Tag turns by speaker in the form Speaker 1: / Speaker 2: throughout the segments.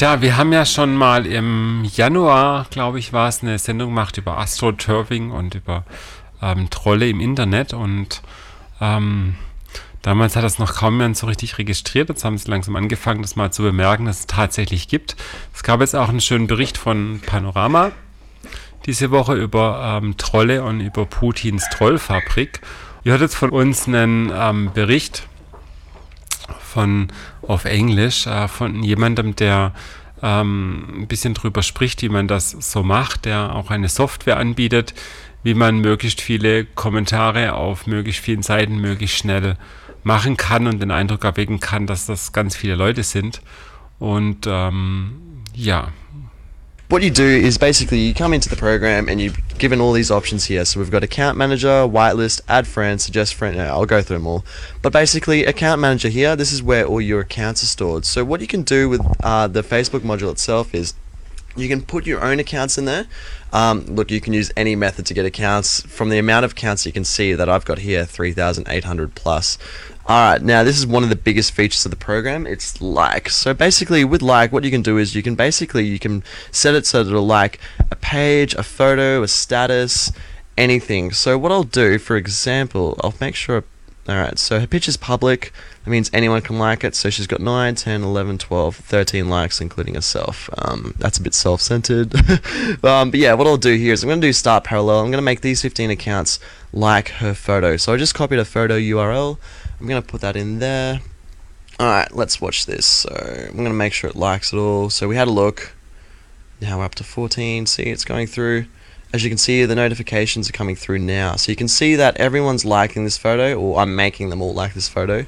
Speaker 1: Tja, wir haben ja schon mal im Januar, glaube ich, war es, eine Sendung gemacht über AstroTurfing und über ähm, Trolle im Internet und ähm, damals hat das noch kaum jemand so richtig registriert. Jetzt haben sie langsam angefangen, das mal zu bemerken, dass es tatsächlich gibt. Es gab jetzt auch einen schönen Bericht von Panorama diese Woche über ähm, Trolle und über Putins Trollfabrik. Ihr hört jetzt von uns einen ähm, Bericht von auf Englisch äh, von jemandem, der ähm, ein bisschen drüber spricht, wie man das so macht, der auch eine Software anbietet, wie man möglichst viele Kommentare auf möglichst vielen Seiten möglichst schnell machen kann und den Eindruck erwecken kann, dass das ganz viele Leute sind. Und ähm, ja,
Speaker 2: what you do is basically you come into the program and you're given all these options here. So we've got account manager, whitelist, add friend, suggest friend. I'll go through them all. But basically, account manager here, this is where all your accounts are stored. So what you can do with uh, the Facebook module itself is you can put your own accounts in there. Um, look, you can use any method to get accounts. From the amount of accounts you can see that I've got here, 3,800 plus. Alright, now this is one of the biggest features of the program. It's like. So basically with like what you can do is you can basically you can set it so that it'll like a page, a photo, a status, anything. So what I'll do, for example, I'll make sure Alright, so her picture's public. That means anyone can like it. So she's got 9, 10, 11, 12, 13 likes, including herself. Um, that's a bit self centered. um, but yeah, what I'll do here is I'm going to do start parallel. I'm going to make these 15 accounts like her photo. So I just copied a photo URL. I'm going to put that in there. Alright, let's watch this. So I'm going to make sure it likes it all. So we had a look. Now we're up to 14. See, it's going through. As you can see, the notifications are coming through now. So you can see that everyone's liking this photo, or I'm making them all like this photo.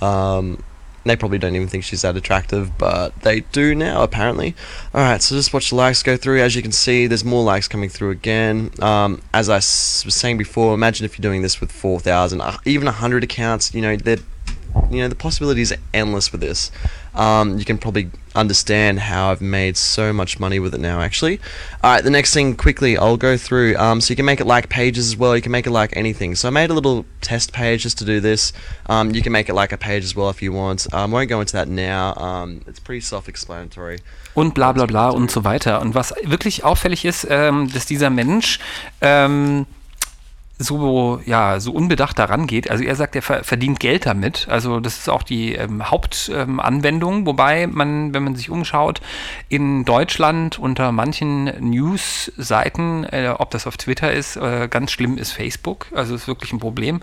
Speaker 2: Um, they probably don't even think she's that attractive, but they do now, apparently. Alright, so just watch the likes go through. As you can see, there's more likes coming through again. Um, as I was saying before, imagine if you're doing this with 4,000, uh, even 100 accounts, you know, they're you know the possibilities are endless with this. Um, you can probably understand how I've made so much money with it now. Actually, all right. The next thing, quickly, I'll go through. Um, so you can make it like pages as well. You can make it like anything. So I made a little test page just to do this. Um, you can make it like a page as well if you want. Um, I won't go into that now. Um, it's pretty self-explanatory.
Speaker 3: Und bla bla bla und so weiter. Und was wirklich auffällig ist, ähm, dass dieser Mensch ähm, so, ja, so unbedacht daran geht. Also er sagt, er verdient Geld damit. Also das ist auch die ähm, Hauptanwendung, ähm, wobei man, wenn man sich umschaut, in Deutschland unter manchen News-Seiten, äh, ob das auf Twitter ist, äh, ganz schlimm ist Facebook. Also ist wirklich ein Problem,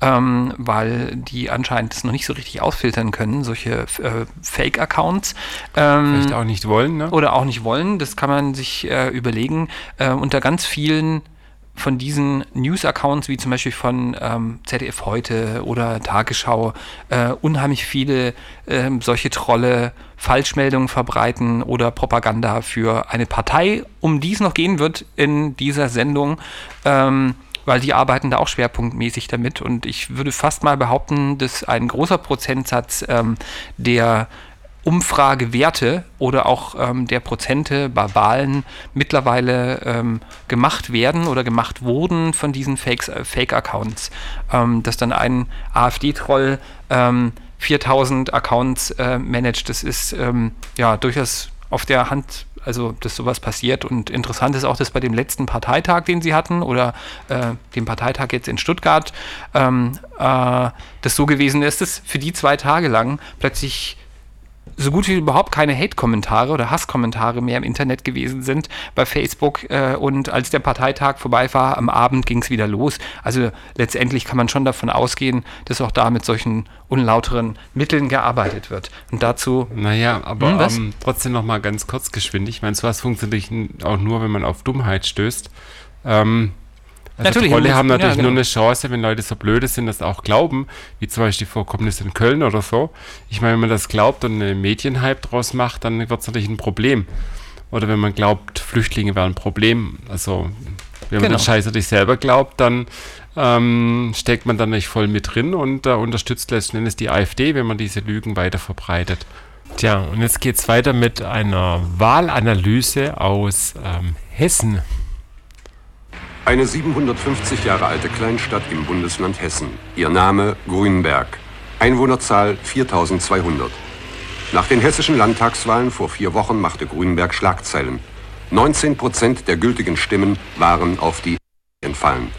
Speaker 3: ähm, weil die anscheinend das noch nicht so richtig ausfiltern können, solche äh, Fake-Accounts.
Speaker 1: Ähm, Vielleicht auch nicht wollen, ne?
Speaker 3: Oder auch nicht wollen. Das kann man sich äh, überlegen. Äh, unter ganz vielen von diesen News-Accounts, wie zum Beispiel von ähm, ZDF heute oder Tagesschau, äh, unheimlich viele äh, solche Trolle Falschmeldungen verbreiten oder Propaganda für eine Partei, um die es noch gehen wird in dieser Sendung. Ähm, weil die arbeiten da auch schwerpunktmäßig damit. Und ich würde fast mal behaupten, dass ein großer Prozentsatz ähm, der Umfragewerte oder auch ähm, der Prozente bei Wahlen mittlerweile ähm, gemacht werden oder gemacht wurden von diesen äh, Fake-Accounts. Ähm, dass dann ein AfD-Troll 4000 ähm, Accounts äh, managt, das ist ähm, ja durchaus auf der Hand also dass sowas passiert. Und interessant ist auch, dass bei dem letzten Parteitag, den sie hatten, oder äh, dem Parteitag jetzt in Stuttgart, ähm, äh, das so gewesen ist, dass für die zwei Tage lang plötzlich so gut wie überhaupt keine Hate-Kommentare oder Hasskommentare mehr im Internet gewesen sind bei Facebook. Äh, und als der Parteitag vorbei war, am Abend ging es wieder los. Also letztendlich kann man schon davon ausgehen, dass auch da mit solchen unlauteren Mitteln gearbeitet wird. Und dazu.
Speaker 1: Naja, aber hm, ähm, trotzdem noch mal ganz kurz geschwind. Ich meine, sowas funktioniert auch nur, wenn man auf Dummheit stößt. Ähm, also natürlich, Trolle haben natürlich ja, genau. nur eine Chance, wenn Leute so blöde sind, das auch glauben, wie zum Beispiel die Vorkommnisse in Köln oder so. Ich meine, wenn man das glaubt und einen Medienhype draus macht, dann wird es natürlich ein Problem. Oder wenn man glaubt, Flüchtlinge wären ein Problem. Also, wenn genau. man den Scheiß natürlich selber glaubt, dann ähm, steckt man da nicht voll mit drin und äh, unterstützt letzten Endes die AfD, wenn man diese Lügen weiter verbreitet. Tja, und jetzt geht es weiter mit einer Wahlanalyse aus ähm, Hessen.
Speaker 4: Eine 750 Jahre alte Kleinstadt im Bundesland Hessen. Ihr Name Grünberg. Einwohnerzahl 4200. Nach den hessischen Landtagswahlen vor vier Wochen machte Grünberg Schlagzeilen. 19 Prozent der gültigen Stimmen waren auf die entfallen.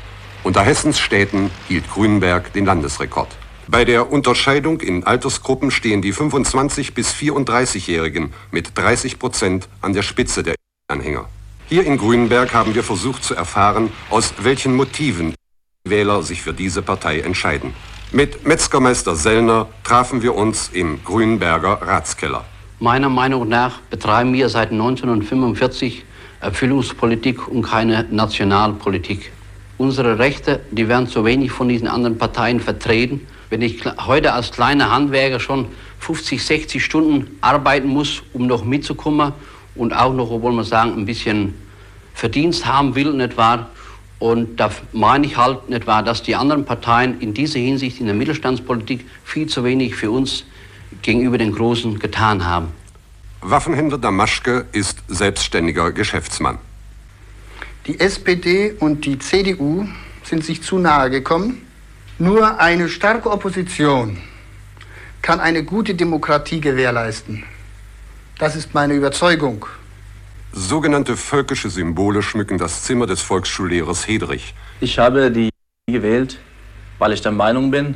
Speaker 4: Unter Hessens Städten hielt Grünberg den Landesrekord. Bei der Unterscheidung in Altersgruppen stehen die 25 bis 34-Jährigen mit 30 Prozent an der Spitze der Anhänger. Hier in Grünberg haben wir versucht zu erfahren, aus welchen Motiven Wähler sich für diese Partei entscheiden. Mit Metzgermeister Sellner trafen wir uns im Grünberger Ratskeller.
Speaker 5: Meiner Meinung nach betreiben wir seit 1945 Erfüllungspolitik und keine Nationalpolitik. Unsere Rechte, die werden zu wenig von diesen anderen Parteien vertreten. Wenn ich heute als kleiner Handwerker schon 50, 60 Stunden arbeiten muss, um noch mitzukommen und auch noch, obwohl man sagen, ein bisschen Verdienst haben will, nicht wahr? Und da meine ich halt nicht wahr, dass die anderen Parteien in dieser Hinsicht in der Mittelstandspolitik viel zu wenig für uns gegenüber den Großen getan haben.
Speaker 4: Waffenhändler Damaschke ist selbstständiger Geschäftsmann.
Speaker 6: Die SPD und die CDU sind sich zu nahe gekommen. Nur eine starke Opposition kann eine gute Demokratie gewährleisten. Das ist meine Überzeugung.
Speaker 4: Sogenannte völkische Symbole schmücken das Zimmer des Volksschullehrers Hedrich.
Speaker 7: Ich habe die gewählt, weil ich der Meinung bin,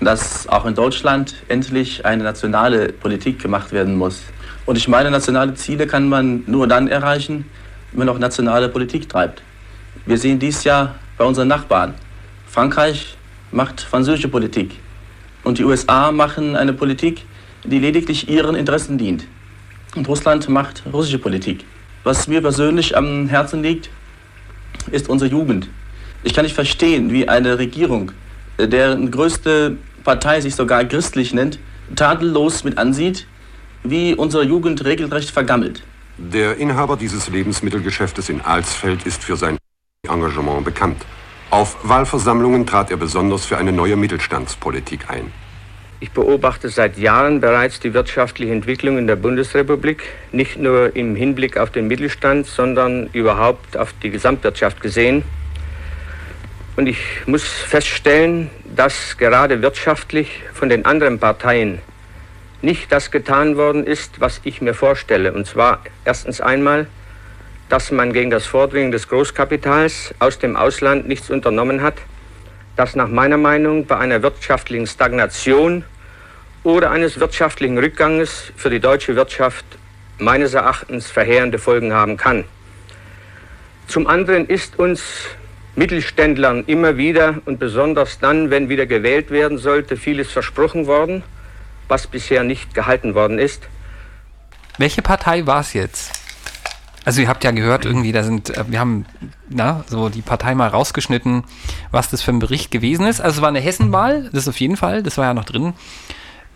Speaker 7: dass auch in Deutschland endlich eine nationale Politik gemacht werden muss. Und ich meine, nationale Ziele kann man nur dann erreichen, wenn man auch nationale Politik treibt. Wir sehen dies ja bei unseren Nachbarn. Frankreich macht französische Politik und die USA machen eine Politik, die lediglich ihren Interessen dient. Und Russland macht russische Politik. Was mir persönlich am Herzen liegt, ist unsere Jugend. Ich kann nicht verstehen, wie eine Regierung, deren größte Partei sich sogar christlich nennt, tadellos mit ansieht, wie unsere Jugend regelrecht vergammelt.
Speaker 4: Der Inhaber dieses Lebensmittelgeschäftes in Alsfeld ist für sein Engagement bekannt. Auf Wahlversammlungen trat er besonders für eine neue Mittelstandspolitik ein.
Speaker 8: Ich beobachte seit Jahren bereits die wirtschaftliche Entwicklung in der Bundesrepublik, nicht nur im Hinblick auf den Mittelstand, sondern überhaupt auf die Gesamtwirtschaft gesehen. Und ich muss feststellen, dass gerade wirtschaftlich von den anderen Parteien nicht das getan worden ist, was ich mir vorstelle. Und zwar erstens einmal, dass man gegen das Vordringen des Großkapitals aus dem Ausland nichts unternommen hat, dass nach meiner Meinung bei einer wirtschaftlichen Stagnation oder eines wirtschaftlichen Rückganges für die deutsche Wirtschaft meines Erachtens verheerende Folgen haben kann. Zum anderen ist uns Mittelständlern immer wieder und besonders dann, wenn wieder gewählt werden sollte, vieles versprochen worden, was bisher nicht gehalten worden ist.
Speaker 3: Welche Partei war es jetzt? Also ihr habt ja gehört, irgendwie, da sind, äh, wir haben na, so die Partei mal rausgeschnitten, was das für ein Bericht gewesen ist. Also es war eine Hessenwahl, das auf jeden Fall, das war ja noch drin.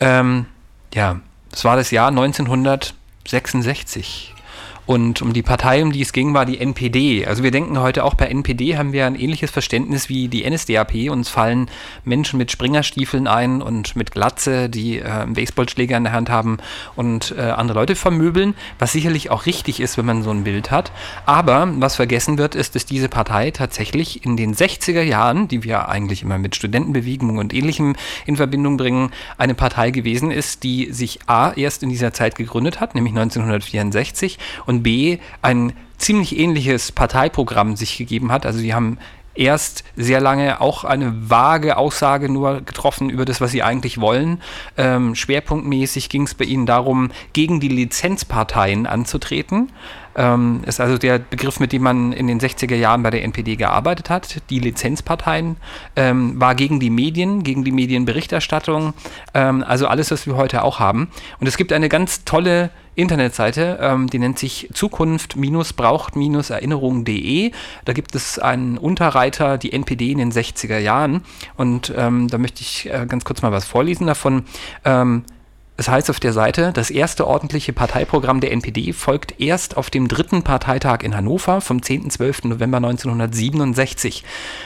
Speaker 3: Ähm, ja, es war das Jahr 1966. Und um die Partei, um die es ging, war die NPD. Also wir denken heute auch bei NPD haben wir ein ähnliches Verständnis wie die NSDAP. Uns fallen Menschen mit Springerstiefeln ein und mit Glatze, die äh, einen Baseballschläger in der Hand haben und äh, andere Leute vermöbeln, was sicherlich auch richtig ist, wenn man so ein Bild hat. Aber was vergessen wird, ist, dass diese Partei tatsächlich in den 60er Jahren, die wir eigentlich immer mit Studentenbewegungen und ähnlichem in Verbindung bringen, eine Partei gewesen ist, die sich A erst in dieser Zeit gegründet hat, nämlich 1964 und B ein ziemlich ähnliches Parteiprogramm sich gegeben hat. Also sie haben erst sehr lange auch eine vage Aussage nur getroffen über das, was sie eigentlich wollen. Ähm, schwerpunktmäßig ging es bei ihnen darum, gegen die Lizenzparteien anzutreten. Ähm, ist also der Begriff, mit dem man in den 60er Jahren bei der NPD gearbeitet hat. Die Lizenzparteien ähm, war gegen die Medien, gegen die Medienberichterstattung, ähm, also alles, was wir heute auch haben. Und es gibt eine ganz tolle Internetseite, ähm, die nennt sich Zukunft-braucht-erinnerung.de. Da gibt es einen Unterreiter, die NPD in den 60er Jahren. Und ähm, da möchte ich äh, ganz kurz mal was vorlesen davon. Ähm, es heißt auf der Seite, das erste ordentliche Parteiprogramm der NPD folgt erst auf dem dritten Parteitag in Hannover vom 10.12. November 1967.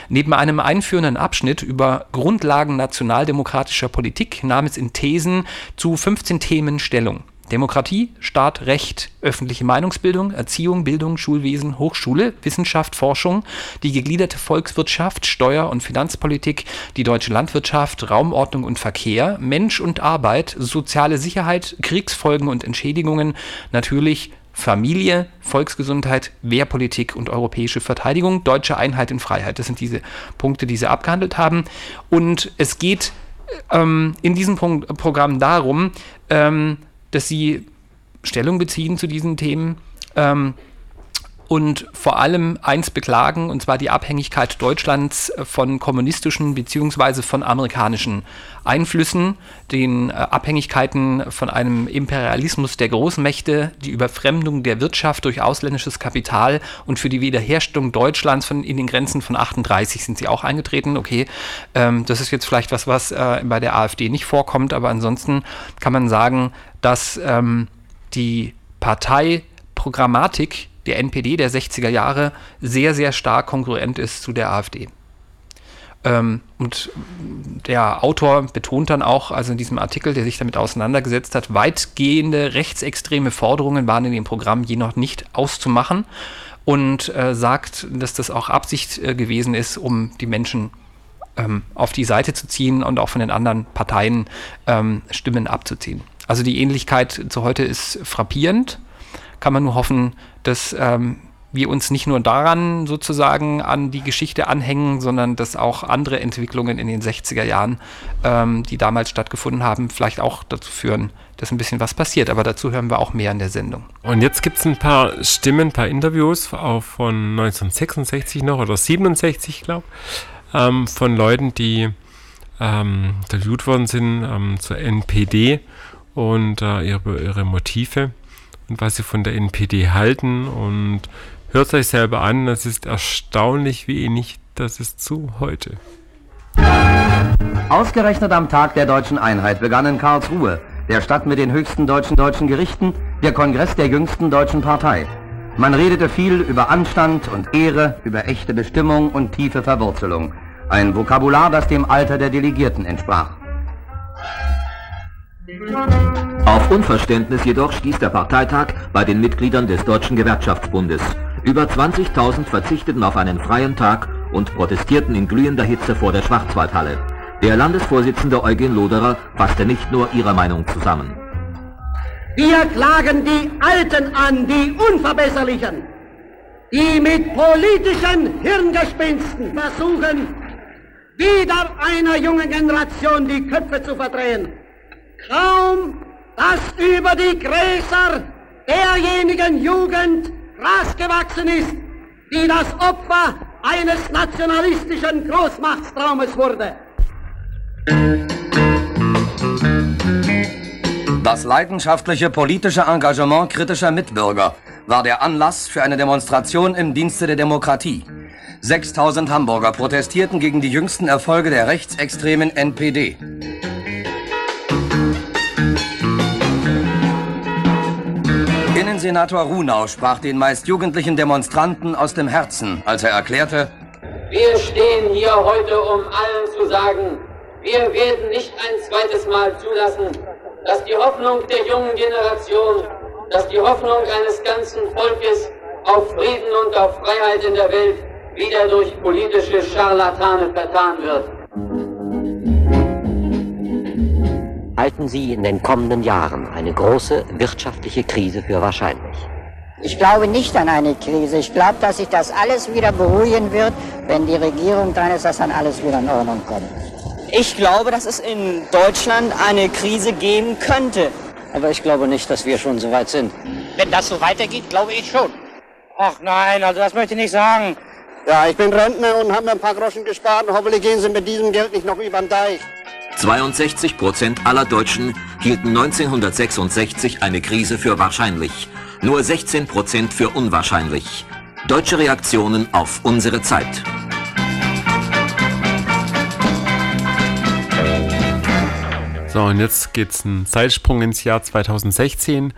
Speaker 3: Neben einem einführenden Abschnitt über Grundlagen nationaldemokratischer Politik nahm es in Thesen zu 15 Themen Stellung. Demokratie, Staat, Recht, öffentliche Meinungsbildung, Erziehung, Bildung, Schulwesen, Hochschule, Wissenschaft, Forschung, die gegliederte Volkswirtschaft, Steuer- und Finanzpolitik, die deutsche Landwirtschaft, Raumordnung und Verkehr, Mensch und Arbeit, soziale Sicherheit, Kriegsfolgen und Entschädigungen, natürlich Familie, Volksgesundheit, Wehrpolitik und europäische Verteidigung, deutsche Einheit und Freiheit. Das sind diese Punkte, die sie abgehandelt haben. Und es geht ähm, in diesem Punkt, Programm darum, ähm, dass sie Stellung beziehen zu diesen Themen. Ähm, und vor allem eins beklagen, und zwar die Abhängigkeit Deutschlands von kommunistischen bzw. von amerikanischen Einflüssen, den äh, Abhängigkeiten von einem Imperialismus der Großmächte, die Überfremdung der Wirtschaft durch ausländisches Kapital und für die Wiederherstellung Deutschlands von, in den Grenzen von 38 sind sie auch eingetreten. Okay, ähm, das ist jetzt vielleicht was, was äh, bei der AfD nicht vorkommt, aber ansonsten kann man sagen, dass ähm, die Parteiprogrammatik der NPD der 60er Jahre sehr, sehr stark konkurrent ist zu der AfD. Ähm, und der Autor betont dann auch, also in diesem Artikel, der sich damit auseinandergesetzt hat, weitgehende rechtsextreme Forderungen waren in dem Programm je noch nicht auszumachen und äh, sagt, dass das auch Absicht äh, gewesen ist, um die Menschen ähm, auf die Seite zu ziehen und auch von den anderen Parteien ähm, Stimmen abzuziehen. Also die Ähnlichkeit zu heute ist frappierend kann man nur hoffen, dass ähm, wir uns nicht nur daran sozusagen an die Geschichte anhängen, sondern dass auch andere Entwicklungen in den 60er Jahren, ähm, die damals stattgefunden haben, vielleicht auch dazu führen, dass ein bisschen was passiert. Aber dazu hören wir auch mehr in der Sendung.
Speaker 1: Und jetzt gibt es ein paar Stimmen, ein paar Interviews auch von 1966 noch oder 67, glaube ich, ähm, von Leuten, die ähm, interviewt worden sind ähm, zur NPD und äh, ihre, ihre Motive was sie von der NPD halten und hört euch selber an, es ist erstaunlich, wie ähnlich das ist zu heute.
Speaker 9: Ausgerechnet am Tag der deutschen Einheit begann in Karlsruhe, der Stadt mit den höchsten deutschen deutschen Gerichten, der Kongress der jüngsten deutschen Partei. Man redete viel über Anstand und Ehre, über echte Bestimmung und tiefe Verwurzelung. Ein Vokabular, das dem Alter der Delegierten entsprach.
Speaker 10: Auf Unverständnis jedoch stieß der Parteitag bei den Mitgliedern des Deutschen Gewerkschaftsbundes. Über 20.000 verzichteten auf einen freien Tag und protestierten in glühender Hitze vor der Schwarzwaldhalle. Der Landesvorsitzende Eugen Loderer fasste nicht nur ihre Meinung zusammen.
Speaker 11: Wir klagen die Alten an, die Unverbesserlichen, die mit politischen Hirngespinsten versuchen, wieder einer jungen Generation die Köpfe zu verdrehen. Kaum, dass über die Gräser derjenigen Jugend Gras gewachsen ist, die das Opfer eines nationalistischen Großmachtstraumes wurde.
Speaker 9: Das leidenschaftliche politische Engagement kritischer Mitbürger war der Anlass für eine Demonstration im Dienste der Demokratie. 6000 Hamburger protestierten gegen die jüngsten Erfolge der rechtsextremen NPD. Innensenator Runau sprach den meist jugendlichen Demonstranten aus dem Herzen, als er erklärte,
Speaker 12: Wir stehen hier heute, um allen zu sagen, wir werden nicht ein zweites Mal zulassen, dass die Hoffnung der jungen Generation, dass die Hoffnung eines ganzen Volkes auf Frieden und auf Freiheit in der Welt wieder durch politische Scharlatane vertan wird.
Speaker 13: Halten Sie in den kommenden Jahren eine große wirtschaftliche Krise für wahrscheinlich?
Speaker 14: Ich glaube nicht an eine Krise. Ich glaube, dass sich das alles wieder beruhigen wird, wenn die Regierung dran ist, dass dann alles wieder in Ordnung kommt.
Speaker 15: Ich glaube, dass es in Deutschland eine Krise geben könnte. Aber ich glaube nicht, dass wir schon so weit sind.
Speaker 14: Wenn das so weitergeht, glaube ich schon.
Speaker 15: Ach nein, also das möchte ich nicht sagen.
Speaker 16: Ja, ich bin Rentner und habe mir ein paar Groschen gespart und hoffentlich gehen sie mit diesem Geld nicht noch über den Deich.
Speaker 10: 62 Prozent aller Deutschen hielten 1966 eine Krise für wahrscheinlich, nur 16 Prozent für unwahrscheinlich. Deutsche Reaktionen auf unsere Zeit.
Speaker 1: So, und jetzt geht's einen Zeitsprung ins Jahr 2016.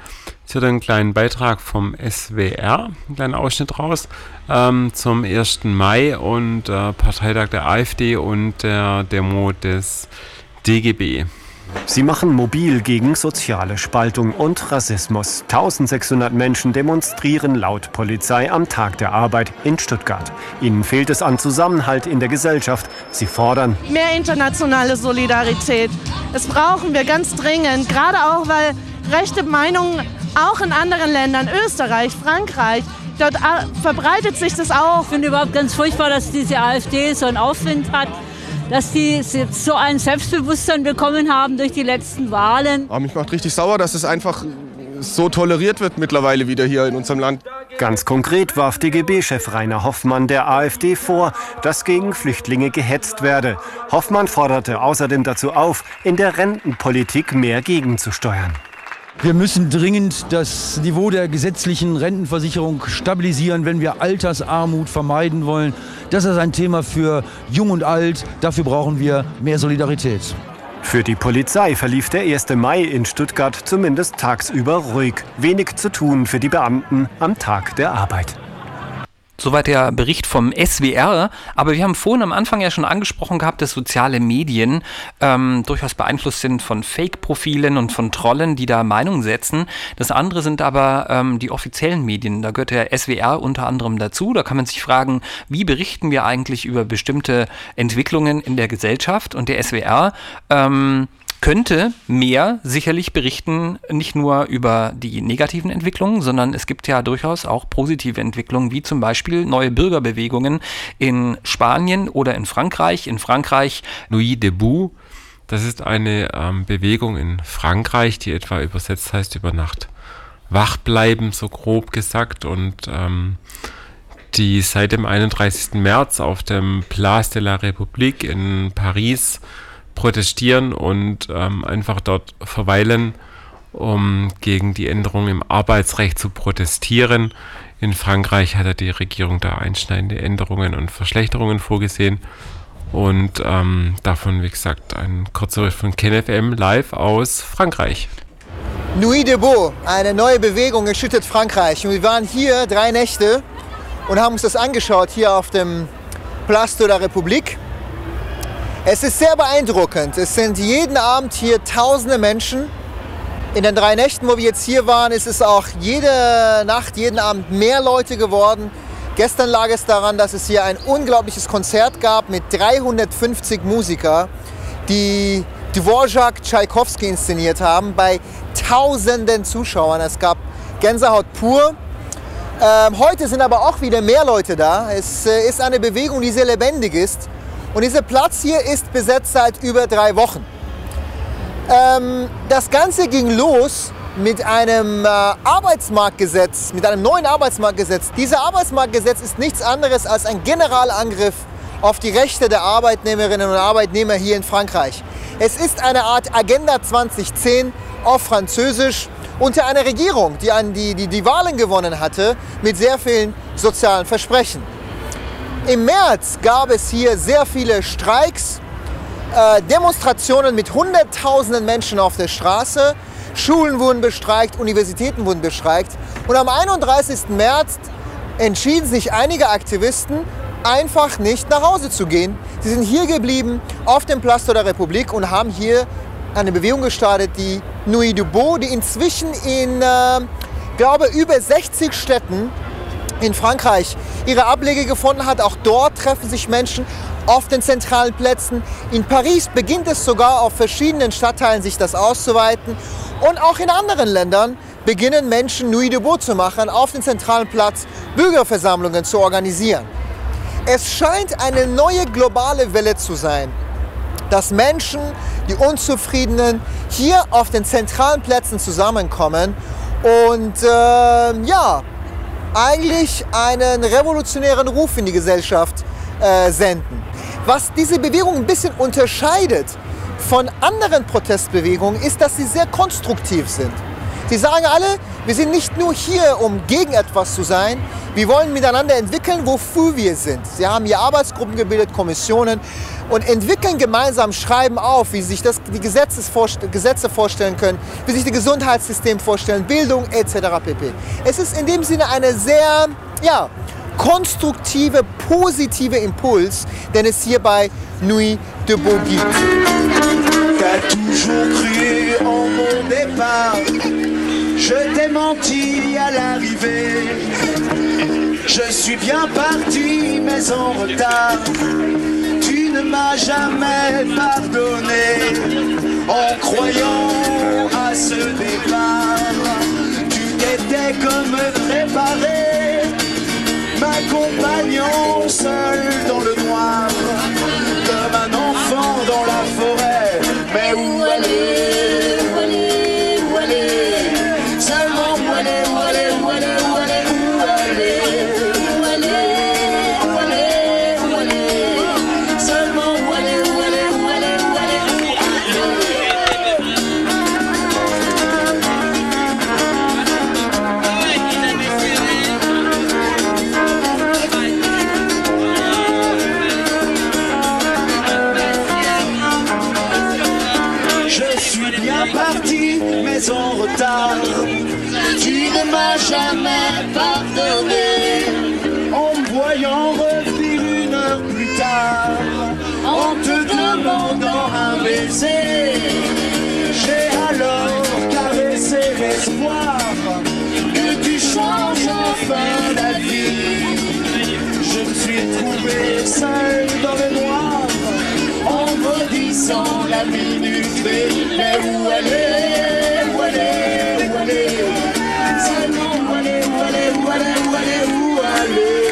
Speaker 1: Es wird einen kleinen Beitrag vom SWR, einen kleinen Ausschnitt raus, ähm, zum 1. Mai und äh, Parteitag der AfD und der Demo des DGB.
Speaker 17: Sie machen mobil gegen soziale Spaltung und Rassismus. 1600 Menschen demonstrieren laut Polizei am Tag der Arbeit in Stuttgart. Ihnen fehlt es an Zusammenhalt in der Gesellschaft. Sie fordern
Speaker 18: mehr internationale Solidarität. Das brauchen wir ganz dringend, gerade auch weil rechte Meinungen auch in anderen Ländern, Österreich, Frankreich, dort verbreitet sich das auch.
Speaker 19: Ich finde überhaupt ganz furchtbar, dass diese AfD so einen Aufwind hat dass die so ein Selbstbewusstsein bekommen haben durch die letzten Wahlen.
Speaker 20: Aber mich macht richtig sauer, dass es einfach so toleriert wird mittlerweile wieder hier in unserem Land.
Speaker 17: Ganz konkret warf DGB-Chef Rainer Hoffmann der AfD vor, dass gegen Flüchtlinge gehetzt werde. Hoffmann forderte außerdem dazu auf, in der Rentenpolitik mehr gegenzusteuern.
Speaker 21: Wir müssen dringend das Niveau der gesetzlichen Rentenversicherung stabilisieren, wenn wir Altersarmut vermeiden wollen. Das ist ein Thema für Jung und Alt. Dafür brauchen wir mehr Solidarität.
Speaker 17: Für die Polizei verlief der 1. Mai in Stuttgart zumindest tagsüber ruhig. Wenig zu tun für die Beamten am Tag der Arbeit.
Speaker 3: Soweit der Bericht vom SWR. Aber wir haben vorhin am Anfang ja schon angesprochen gehabt, dass soziale Medien ähm, durchaus beeinflusst sind von Fake-Profilen und von Trollen, die da Meinungen setzen. Das andere sind aber ähm, die offiziellen Medien. Da gehört der SWR unter anderem dazu. Da kann man sich fragen, wie berichten wir eigentlich über bestimmte Entwicklungen in der Gesellschaft? Und der SWR ähm, könnte mehr sicherlich berichten, nicht nur über die negativen Entwicklungen, sondern es gibt ja durchaus auch positive Entwicklungen, wie zum Beispiel neue Bürgerbewegungen in Spanien oder in Frankreich. In Frankreich
Speaker 1: Nuit debout. Das ist eine ähm, Bewegung in Frankreich, die etwa übersetzt heißt über Nacht wach bleiben, so grob gesagt. Und ähm, die seit dem 31. März auf dem Place de la République in Paris protestieren und ähm, einfach dort verweilen, um gegen die Änderungen im Arbeitsrecht zu protestieren. In Frankreich hat die Regierung da einschneidende Änderungen und Verschlechterungen vorgesehen. Und ähm, davon, wie gesagt, ein kurzer Bericht von KenFM live aus Frankreich.
Speaker 22: Nuit debout, eine neue Bewegung erschüttert Frankreich. Und wir waren hier drei Nächte und haben uns das angeschaut hier auf dem Place de la République. Es ist sehr beeindruckend. Es sind jeden Abend hier tausende Menschen. In den drei Nächten, wo wir jetzt hier waren, ist es auch jede Nacht, jeden Abend mehr Leute geworden. Gestern lag es daran, dass es hier ein unglaubliches Konzert gab mit 350 Musikern, die Dvorak Tchaikovsky inszeniert haben, bei tausenden Zuschauern. Es gab Gänsehaut pur. Ähm, heute sind aber auch wieder mehr Leute da. Es äh, ist eine Bewegung, die sehr lebendig ist. Und dieser Platz hier ist besetzt seit über drei Wochen. Ähm, das Ganze ging los mit einem äh, Arbeitsmarktgesetz, mit einem neuen Arbeitsmarktgesetz. Dieser Arbeitsmarktgesetz ist nichts anderes als ein Generalangriff auf die Rechte der Arbeitnehmerinnen und Arbeitnehmer hier in Frankreich. Es ist eine Art Agenda 2010 auf Französisch unter einer Regierung, die, an die, die die Wahlen gewonnen hatte, mit sehr vielen sozialen Versprechen. Im März gab es hier sehr viele Streiks, äh, Demonstrationen mit Hunderttausenden Menschen auf der Straße. Schulen wurden bestreikt, Universitäten wurden bestreikt. Und am 31. März entschieden sich einige Aktivisten, einfach nicht nach Hause zu gehen. Sie sind hier geblieben auf dem Place de la République und haben hier eine Bewegung gestartet, die Nuit du Beau, die inzwischen in, äh, glaube über 60 Städten in Frankreich ihre Ableger gefunden hat. Auch dort treffen sich Menschen auf den zentralen Plätzen. In Paris beginnt es sogar auf verschiedenen Stadtteilen sich das auszuweiten. Und auch in anderen Ländern beginnen Menschen Nuit de Beau zu machen, auf den zentralen Platz Bürgerversammlungen zu organisieren. Es scheint eine neue globale Welle zu sein, dass Menschen, die Unzufriedenen, hier auf den zentralen Plätzen zusammenkommen und äh, ja, eigentlich einen revolutionären Ruf in die Gesellschaft äh, senden. Was diese Bewegung ein bisschen unterscheidet von anderen Protestbewegungen, ist, dass sie sehr konstruktiv sind. Sie sagen alle, wir sind nicht nur hier, um gegen etwas zu sein, wir wollen miteinander entwickeln, wofür wir sind. Sie haben hier Arbeitsgruppen gebildet, Kommissionen und entwickeln gemeinsam, schreiben auf, wie sich das, die Gesetze vorstellen können, wie sich das Gesundheitssystem vorstellen, Bildung etc. pp. Es ist in dem Sinne eine sehr ja, konstruktive, positive Impuls, den es hier bei Nuit de Beau gibt.
Speaker 23: Je t'ai menti à l'arrivée. Je suis bien parti, mais en retard. M'as jamais pardonné en croyant à ce départ. Tu t'étais comme préparé, m'accompagnant seul dans le noir, comme un enfant dans la forêt. Mais où aller, en retard. Tu ne m'as jamais pardonné en me voyant revenir une heure plus tard. En te demandant un baiser, j'ai alors caressé l'espoir que tu changes enfin la vie. Je me suis trouvé seul dans le noir en maudissant la minute mais où aller, où
Speaker 1: Hallelujah.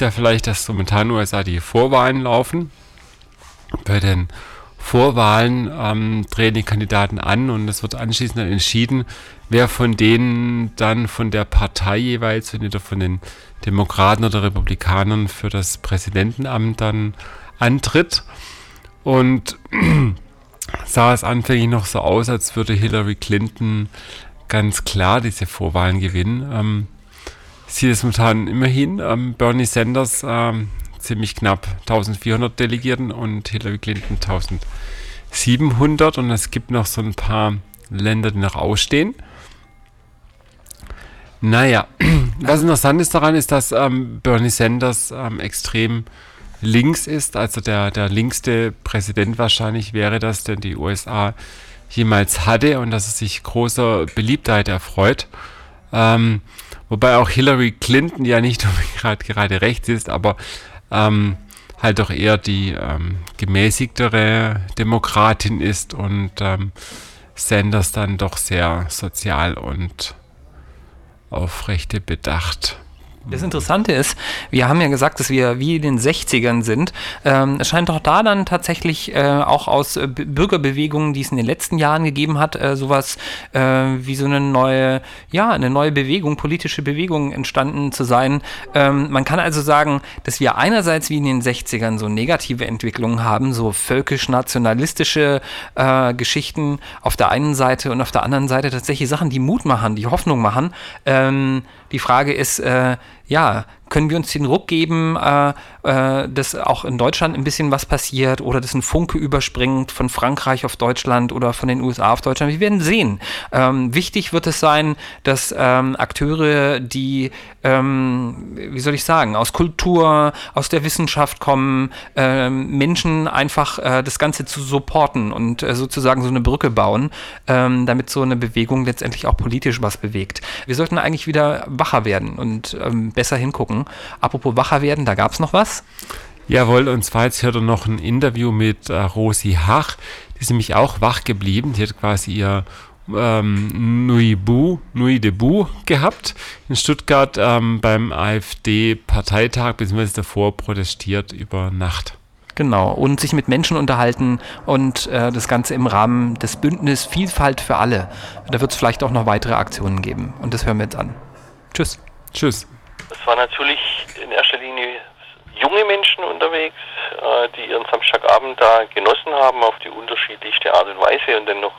Speaker 1: Ja vielleicht, dass momentan USA die Vorwahlen laufen. Bei den Vorwahlen ähm, drehen die Kandidaten an und es wird anschließend dann entschieden, wer von denen dann von der Partei jeweils, entweder von den Demokraten oder Republikanern für das Präsidentenamt dann antritt. Und sah es anfänglich noch so aus, als würde Hillary Clinton ganz klar diese Vorwahlen gewinnen. Ähm, sieht es momentan immerhin. Ähm, Bernie Sanders ähm, ziemlich knapp 1400 Delegierten und Hillary Clinton 1700 und es gibt noch so ein paar Länder, die noch ausstehen. Naja, was interessant ist daran, ist, dass ähm, Bernie Sanders ähm, extrem links ist, also der, der linkste Präsident wahrscheinlich wäre das, den die USA jemals hatte und dass er sich großer Beliebtheit erfreut. Ähm, wobei auch Hillary Clinton ja nicht gerade gerade rechts ist, aber ähm, halt doch eher die ähm, gemäßigtere Demokratin ist und ähm, Sanders dann doch sehr sozial und auf Rechte bedacht.
Speaker 3: Das Interessante ist, wir haben ja gesagt, dass wir wie in den 60ern sind. Ähm, es scheint doch da dann tatsächlich äh, auch aus äh, Bürgerbewegungen, die es in den letzten Jahren gegeben hat, äh, sowas äh, wie so eine neue, ja, eine neue Bewegung, politische Bewegung entstanden zu sein. Ähm, man kann also sagen, dass wir einerseits wie in den 60ern so negative Entwicklungen haben, so völkisch-nationalistische äh, Geschichten auf der einen Seite und auf der anderen Seite tatsächlich Sachen, die Mut machen, die Hoffnung machen. Ähm, die Frage ist, äh, ja, können wir uns den Ruck geben, äh, äh, dass auch in Deutschland ein bisschen was passiert oder dass ein Funke überspringt von Frankreich auf Deutschland oder von den USA auf Deutschland? Wir werden sehen. Ähm, wichtig wird es sein, dass ähm, Akteure, die, ähm, wie soll ich sagen, aus Kultur, aus der Wissenschaft kommen, ähm, Menschen einfach äh, das Ganze zu supporten und äh, sozusagen so eine Brücke bauen, ähm, damit so eine Bewegung letztendlich auch politisch was bewegt. Wir sollten eigentlich wieder wacher werden und ähm, besser hingucken. Apropos wacher werden, da gab es noch was.
Speaker 1: Jawohl, und zwar jetzt hört er noch ein Interview mit äh, Rosi Hach. Die ist nämlich auch wach geblieben. Die hat quasi ihr ähm, Nui Bu, Nui Debut gehabt in Stuttgart ähm, beim AfD-Parteitag, beziehungsweise davor protestiert über Nacht.
Speaker 3: Genau, und sich mit Menschen unterhalten und äh, das Ganze im Rahmen des Bündnis Vielfalt für alle. Da wird es vielleicht auch noch weitere Aktionen geben. Und das hören wir jetzt an. Tschüss.
Speaker 1: Tschüss.
Speaker 24: Es waren natürlich in erster Linie junge Menschen unterwegs, äh, die ihren Samstagabend da genossen haben auf die unterschiedlichste Art und Weise und dann noch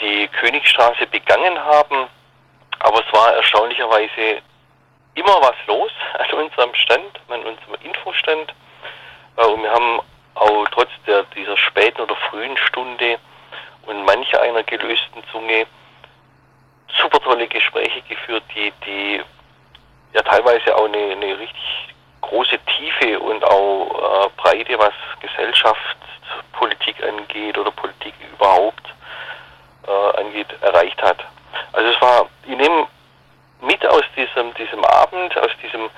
Speaker 24: die Königstraße begangen haben. Aber es war erstaunlicherweise immer was los an unserem Stand, an unserem Infostand. Äh, und wir haben auch trotz der, dieser späten oder frühen Stunde und manch einer gelösten Zunge super tolle Gespräche geführt, die, die ja teilweise auch eine, eine richtig große Tiefe und auch äh, Breite, was Gesellschaft, Politik angeht oder Politik überhaupt äh, angeht, erreicht hat. Also es war, ich nehme mit aus diesem, diesem Abend, aus diesem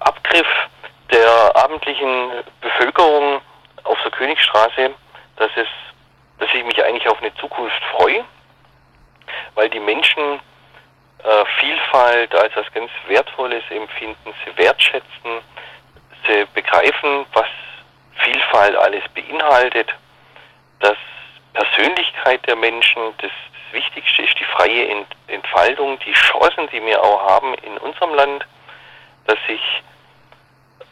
Speaker 24: Abgriff der abendlichen Bevölkerung auf der Königstraße, dass es, dass ich mich eigentlich auf eine Zukunft freue, weil die Menschen äh, Vielfalt als etwas ganz Wertvolles empfinden, sie wertschätzen, sie begreifen, was Vielfalt alles beinhaltet, dass Persönlichkeit der Menschen, das, Wichtigste ist die freie Ent Entfaltung, die Chancen, die wir auch haben in unserem Land, dass sich,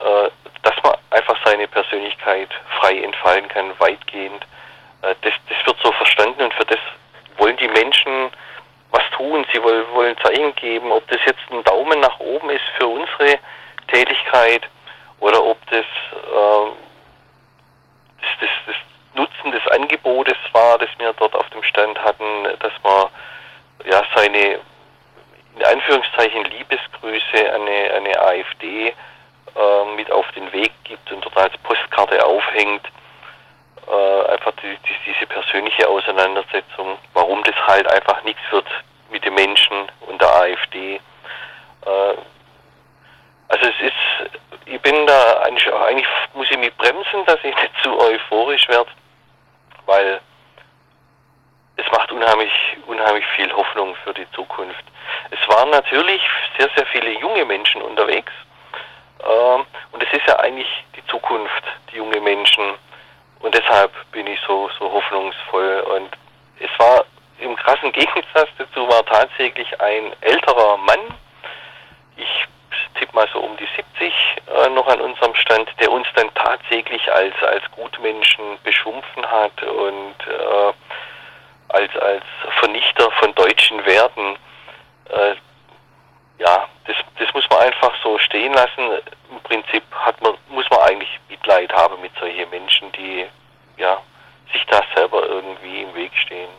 Speaker 24: äh, dass man einfach seine Persönlichkeit frei entfalten kann, weitgehend. Äh, das, das wird so verstanden und für das wollen die Menschen was tun. Sie wollen, wollen Zeichen geben, ob das jetzt ein Daumen nach oben ist für unsere Tätigkeit oder ob das, äh, das, das, das Nutzen des Angebotes war, das wir dort auf dem Stand hatten, dass man ja seine in Anführungszeichen Liebesgrüße an eine, eine AfD äh, mit auf den Weg gibt und dort als Postkarte aufhängt. Äh, einfach die, die, diese persönliche Auseinandersetzung, warum das halt einfach nichts wird mit den Menschen und der AfD. Äh, also es ist, ich bin da eigentlich, eigentlich muss ich mich bremsen, dass ich nicht zu euphorisch werde, weil es macht unheimlich, unheimlich viel Hoffnung für die Zukunft. Es waren natürlich sehr, sehr viele junge Menschen unterwegs. Ähm, und es ist ja eigentlich die Zukunft, die junge Menschen. Und deshalb bin ich so, so hoffnungsvoll. Und es war im krassen Gegensatz dazu war tatsächlich ein älterer Mann, ich tippe mal so um die 70 äh, noch an unserem Stand, der uns dann tatsächlich als, als Gutmenschen beschumpfen hat und äh, als, als Vernichter von deutschen Werten. Äh, ja, das, das muss man einfach so stehen lassen. Im Prinzip hat man, muss man eigentlich Mitleid haben mit solchen Menschen, die ja, sich da selber irgendwie im Weg stehen.